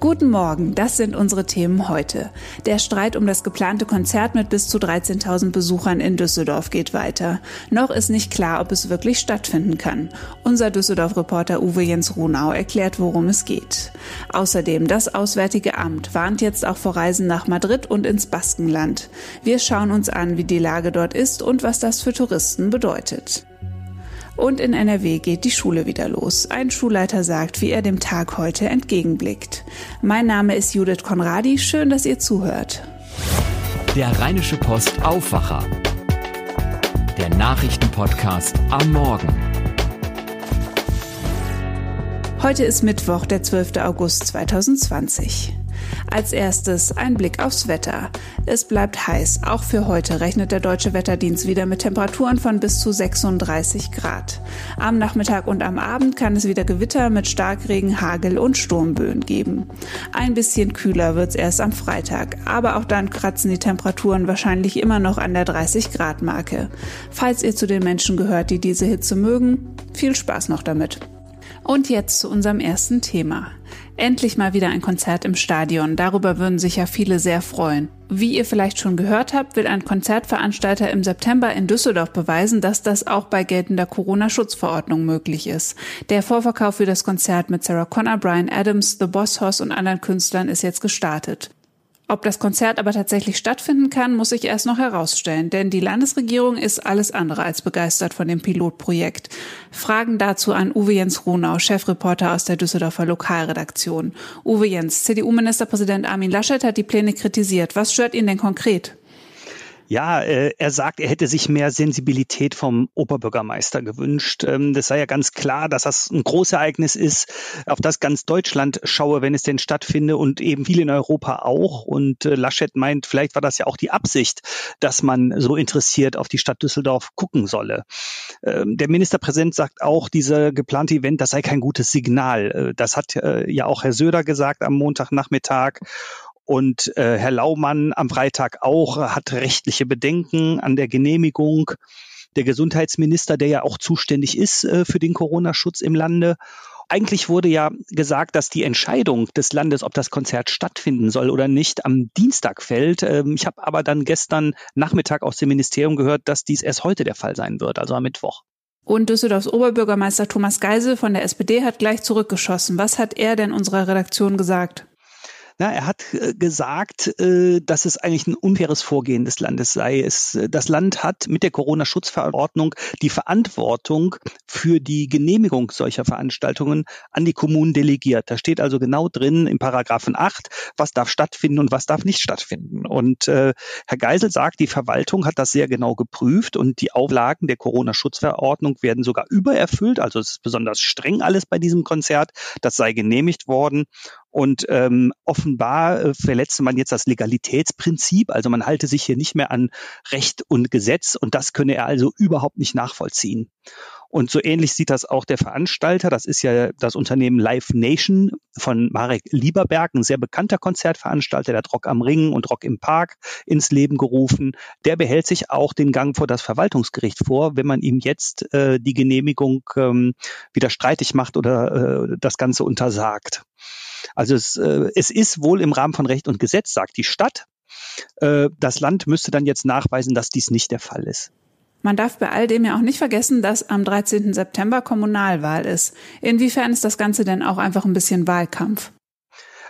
Guten Morgen, das sind unsere Themen heute. Der Streit um das geplante Konzert mit bis zu 13.000 Besuchern in Düsseldorf geht weiter. Noch ist nicht klar, ob es wirklich stattfinden kann. Unser Düsseldorf-Reporter Uwe Jens Runau erklärt, worum es geht. Außerdem, das Auswärtige Amt warnt jetzt auch vor Reisen nach Madrid und ins Baskenland. Wir schauen uns an, wie die Lage dort ist und was das für Touristen bedeutet. Und in NRW geht die Schule wieder los. Ein Schulleiter sagt, wie er dem Tag heute entgegenblickt. Mein Name ist Judith Konradi. Schön, dass ihr zuhört. Der Rheinische Post Aufwacher. Der Nachrichtenpodcast am Morgen. Heute ist Mittwoch, der 12. August 2020. Als erstes ein Blick aufs Wetter. Es bleibt heiß. Auch für heute rechnet der Deutsche Wetterdienst wieder mit Temperaturen von bis zu 36 Grad. Am Nachmittag und am Abend kann es wieder Gewitter mit Starkregen, Hagel und Sturmböen geben. Ein bisschen kühler wird's erst am Freitag, aber auch dann kratzen die Temperaturen wahrscheinlich immer noch an der 30 Grad Marke. Falls ihr zu den Menschen gehört, die diese Hitze mögen, viel Spaß noch damit. Und jetzt zu unserem ersten Thema. Endlich mal wieder ein Konzert im Stadion. Darüber würden sich ja viele sehr freuen. Wie ihr vielleicht schon gehört habt, will ein Konzertveranstalter im September in Düsseldorf beweisen, dass das auch bei geltender Corona-Schutzverordnung möglich ist. Der Vorverkauf für das Konzert mit Sarah Connor, Brian Adams, The Boss Hoss und anderen Künstlern ist jetzt gestartet. Ob das Konzert aber tatsächlich stattfinden kann, muss sich erst noch herausstellen, denn die Landesregierung ist alles andere als begeistert von dem Pilotprojekt. Fragen dazu an Uwe Jens Runau, Chefreporter aus der Düsseldorfer Lokalredaktion. Uwe Jens, CDU-Ministerpräsident Armin Laschet hat die Pläne kritisiert. Was stört ihn denn konkret? Ja, äh, er sagt, er hätte sich mehr Sensibilität vom Oberbürgermeister gewünscht. Ähm, das sei ja ganz klar, dass das ein Großereignis ist, auf das ganz Deutschland schaue, wenn es denn stattfinde und eben viel in Europa auch. Und äh, Laschet meint, vielleicht war das ja auch die Absicht, dass man so interessiert auf die Stadt Düsseldorf gucken solle. Ähm, der Ministerpräsident sagt auch, dieser geplante Event, das sei kein gutes Signal. Äh, das hat ja auch Herr Söder gesagt am Montagnachmittag. Und äh, Herr Laumann am Freitag auch hat rechtliche Bedenken an der Genehmigung. Der Gesundheitsminister, der ja auch zuständig ist äh, für den Corona-Schutz im Lande. Eigentlich wurde ja gesagt, dass die Entscheidung des Landes, ob das Konzert stattfinden soll oder nicht, am Dienstag fällt. Ähm, ich habe aber dann gestern Nachmittag aus dem Ministerium gehört, dass dies erst heute der Fall sein wird, also am Mittwoch. Und Düsseldorfs Oberbürgermeister Thomas Geisel von der SPD hat gleich zurückgeschossen. Was hat er denn unserer Redaktion gesagt? Na, er hat äh, gesagt, äh, dass es eigentlich ein unfaires Vorgehen des Landes sei. Es, äh, das Land hat mit der Corona-Schutzverordnung die Verantwortung für die Genehmigung solcher Veranstaltungen an die Kommunen delegiert. Da steht also genau drin im Paragraphen 8, was darf stattfinden und was darf nicht stattfinden. Und äh, Herr Geisel sagt, die Verwaltung hat das sehr genau geprüft und die Auflagen der Corona-Schutzverordnung werden sogar übererfüllt. Also es ist besonders streng alles bei diesem Konzert. Das sei genehmigt worden. Und ähm, offenbar äh, verletzte man jetzt das Legalitätsprinzip. Also man halte sich hier nicht mehr an Recht und Gesetz und das könne er also überhaupt nicht nachvollziehen. Und so ähnlich sieht das auch der Veranstalter. Das ist ja das Unternehmen Live Nation von Marek Lieberberg, ein sehr bekannter Konzertveranstalter, der hat Rock am Ring und Rock im Park ins Leben gerufen. Der behält sich auch den Gang vor das Verwaltungsgericht vor, wenn man ihm jetzt äh, die Genehmigung ähm, wieder streitig macht oder äh, das Ganze untersagt. Also es, äh, es ist wohl im Rahmen von Recht und Gesetz, sagt die Stadt. Äh, das Land müsste dann jetzt nachweisen, dass dies nicht der Fall ist. Man darf bei all dem ja auch nicht vergessen, dass am 13. September Kommunalwahl ist. Inwiefern ist das Ganze denn auch einfach ein bisschen Wahlkampf?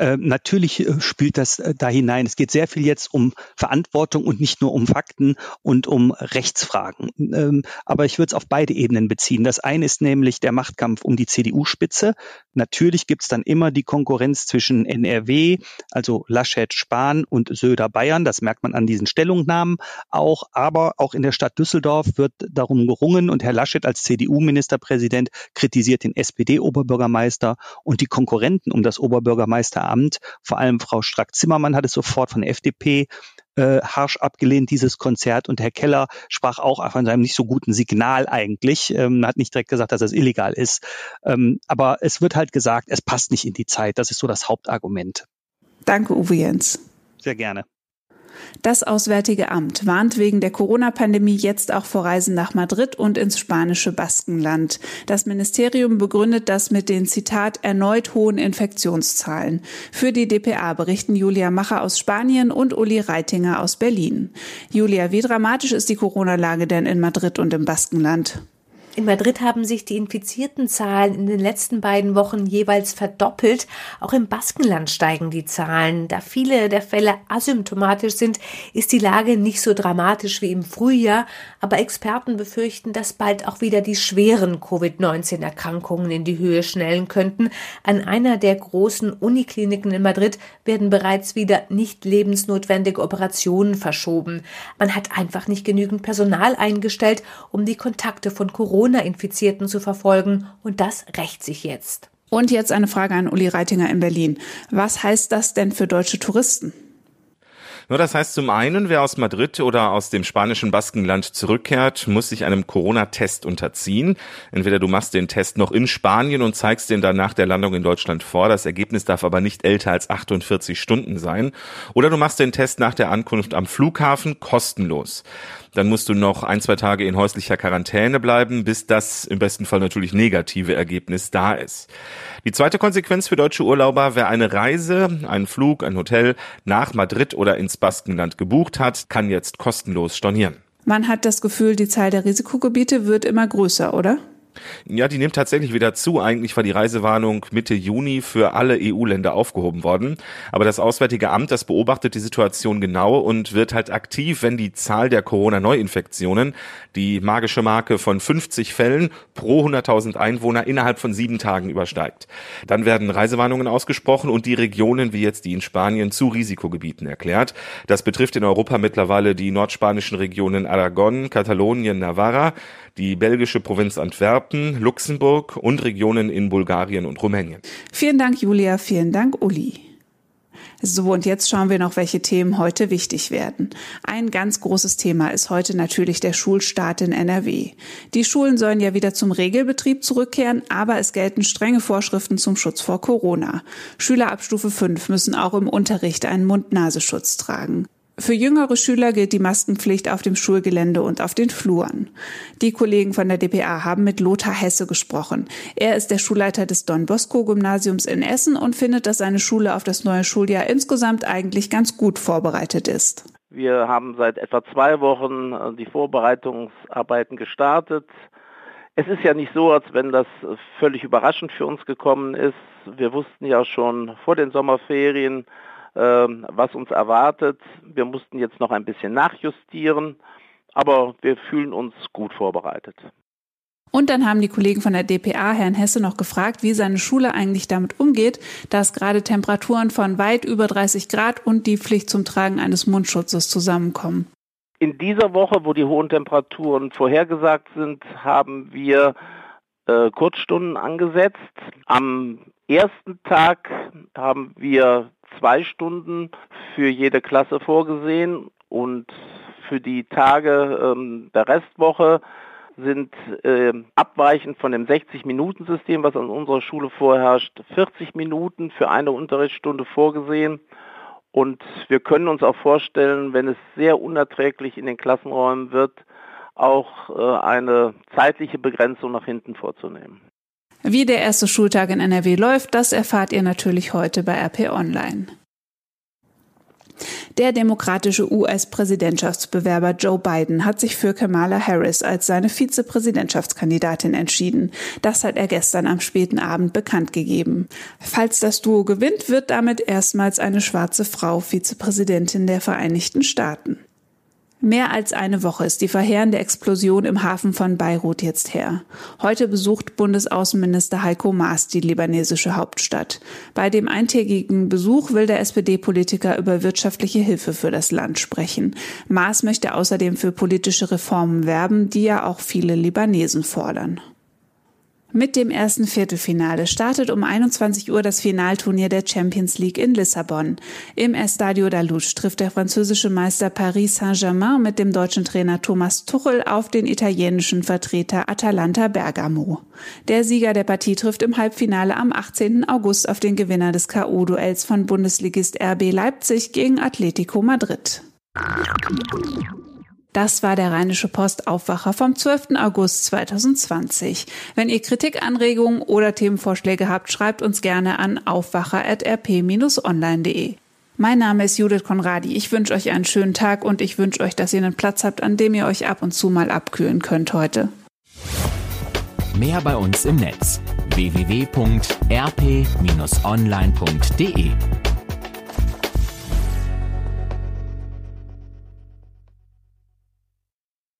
Äh, natürlich äh, spielt das äh, da hinein. Es geht sehr viel jetzt um Verantwortung und nicht nur um Fakten und um Rechtsfragen. Ähm, aber ich würde es auf beide Ebenen beziehen. Das eine ist nämlich der Machtkampf um die CDU-Spitze. Natürlich gibt es dann immer die Konkurrenz zwischen NRW, also Laschet Spahn und Söder Bayern. Das merkt man an diesen Stellungnahmen auch. Aber auch in der Stadt Düsseldorf wird darum gerungen und Herr Laschet als CDU-Ministerpräsident kritisiert den SPD-Oberbürgermeister und die Konkurrenten um das Oberbürgermeister Amt. Vor allem Frau Strack-Zimmermann hat es sofort von der FDP äh, harsch abgelehnt, dieses Konzert. Und Herr Keller sprach auch von seinem nicht so guten Signal eigentlich. Ähm, hat nicht direkt gesagt, dass das illegal ist. Ähm, aber es wird halt gesagt, es passt nicht in die Zeit. Das ist so das Hauptargument. Danke, Uwe Jens. Sehr gerne. Das Auswärtige Amt warnt wegen der Corona-Pandemie jetzt auch vor Reisen nach Madrid und ins spanische Baskenland. Das Ministerium begründet das mit den Zitat erneut hohen Infektionszahlen. Für die DPA berichten Julia Macher aus Spanien und Uli Reitinger aus Berlin. Julia, wie dramatisch ist die Corona-Lage denn in Madrid und im Baskenland? In Madrid haben sich die infizierten Zahlen in den letzten beiden Wochen jeweils verdoppelt. Auch im Baskenland steigen die Zahlen. Da viele der Fälle asymptomatisch sind, ist die Lage nicht so dramatisch wie im Frühjahr. Aber Experten befürchten, dass bald auch wieder die schweren Covid-19-Erkrankungen in die Höhe schnellen könnten. An einer der großen Unikliniken in Madrid werden bereits wieder nicht lebensnotwendige Operationen verschoben. Man hat einfach nicht genügend Personal eingestellt, um die Kontakte von Corona Corona-Infizierten zu verfolgen. Und das rächt sich jetzt. Und jetzt eine Frage an Uli Reitinger in Berlin. Was heißt das denn für deutsche Touristen? Nur das heißt zum einen, wer aus Madrid oder aus dem spanischen Baskenland zurückkehrt, muss sich einem Corona-Test unterziehen. Entweder du machst den Test noch in Spanien und zeigst den dann nach der Landung in Deutschland vor. Das Ergebnis darf aber nicht älter als 48 Stunden sein. Oder du machst den Test nach der Ankunft am Flughafen kostenlos. Dann musst du noch ein, zwei Tage in häuslicher Quarantäne bleiben, bis das im besten Fall natürlich negative Ergebnis da ist. Die zweite Konsequenz für deutsche Urlauber, wer eine Reise, einen Flug, ein Hotel nach Madrid oder ins Baskenland gebucht hat, kann jetzt kostenlos stornieren. Man hat das Gefühl, die Zahl der Risikogebiete wird immer größer, oder? Ja, die nimmt tatsächlich wieder zu. Eigentlich war die Reisewarnung Mitte Juni für alle EU-Länder aufgehoben worden. Aber das Auswärtige Amt, das beobachtet die Situation genau und wird halt aktiv, wenn die Zahl der Corona-Neuinfektionen die magische Marke von 50 Fällen pro 100.000 Einwohner innerhalb von sieben Tagen übersteigt. Dann werden Reisewarnungen ausgesprochen und die Regionen, wie jetzt die in Spanien, zu Risikogebieten erklärt. Das betrifft in Europa mittlerweile die nordspanischen Regionen Aragon, Katalonien, Navarra, die belgische Provinz Antwerpen, Luxemburg und Regionen in Bulgarien und Rumänien. Vielen Dank, Julia. Vielen Dank, Uli. So, und jetzt schauen wir noch, welche Themen heute wichtig werden. Ein ganz großes Thema ist heute natürlich der Schulstart in NRW. Die Schulen sollen ja wieder zum Regelbetrieb zurückkehren, aber es gelten strenge Vorschriften zum Schutz vor Corona. Schüler ab Stufe 5 müssen auch im Unterricht einen Mund-Nasenschutz tragen. Für jüngere Schüler gilt die Maskenpflicht auf dem Schulgelände und auf den Fluren. Die Kollegen von der DPA haben mit Lothar Hesse gesprochen. Er ist der Schulleiter des Don Bosco Gymnasiums in Essen und findet, dass seine Schule auf das neue Schuljahr insgesamt eigentlich ganz gut vorbereitet ist. Wir haben seit etwa zwei Wochen äh, die Vorbereitungsarbeiten gestartet. Es ist ja nicht so, als wenn das völlig überraschend für uns gekommen ist. Wir wussten ja schon vor den Sommerferien, was uns erwartet. Wir mussten jetzt noch ein bisschen nachjustieren, aber wir fühlen uns gut vorbereitet. Und dann haben die Kollegen von der DPA Herrn Hesse noch gefragt, wie seine Schule eigentlich damit umgeht, dass gerade Temperaturen von weit über 30 Grad und die Pflicht zum Tragen eines Mundschutzes zusammenkommen. In dieser Woche, wo die hohen Temperaturen vorhergesagt sind, haben wir äh, Kurzstunden angesetzt. Am ersten Tag haben wir zwei Stunden für jede Klasse vorgesehen und für die Tage ähm, der Restwoche sind äh, abweichend von dem 60-Minuten-System, was an unserer Schule vorherrscht, 40 Minuten für eine Unterrichtsstunde vorgesehen. Und wir können uns auch vorstellen, wenn es sehr unerträglich in den Klassenräumen wird, auch äh, eine zeitliche Begrenzung nach hinten vorzunehmen. Wie der erste Schultag in NRW läuft, das erfahrt ihr natürlich heute bei RP Online. Der demokratische US-Präsidentschaftsbewerber Joe Biden hat sich für Kamala Harris als seine Vizepräsidentschaftskandidatin entschieden. Das hat er gestern am späten Abend bekannt gegeben. Falls das Duo gewinnt, wird damit erstmals eine schwarze Frau Vizepräsidentin der Vereinigten Staaten. Mehr als eine Woche ist die verheerende Explosion im Hafen von Beirut jetzt her. Heute besucht Bundesaußenminister Heiko Maas die libanesische Hauptstadt. Bei dem eintägigen Besuch will der SPD-Politiker über wirtschaftliche Hilfe für das Land sprechen. Maas möchte außerdem für politische Reformen werben, die ja auch viele Libanesen fordern. Mit dem ersten Viertelfinale startet um 21 Uhr das Finalturnier der Champions League in Lissabon. Im Estadio da Luz trifft der französische Meister Paris Saint-Germain mit dem deutschen Trainer Thomas Tuchel auf den italienischen Vertreter Atalanta Bergamo. Der Sieger der Partie trifft im Halbfinale am 18. August auf den Gewinner des K.O.-Duells von Bundesligist RB Leipzig gegen Atletico Madrid. Das war der Rheinische Post Aufwacher vom 12. August 2020. Wenn ihr Kritik, Anregungen oder Themenvorschläge habt, schreibt uns gerne an aufwacher.rp-online.de. Mein Name ist Judith Konradi. Ich wünsche euch einen schönen Tag und ich wünsche euch, dass ihr einen Platz habt, an dem ihr euch ab und zu mal abkühlen könnt heute. Mehr bei uns im Netz www.rp-online.de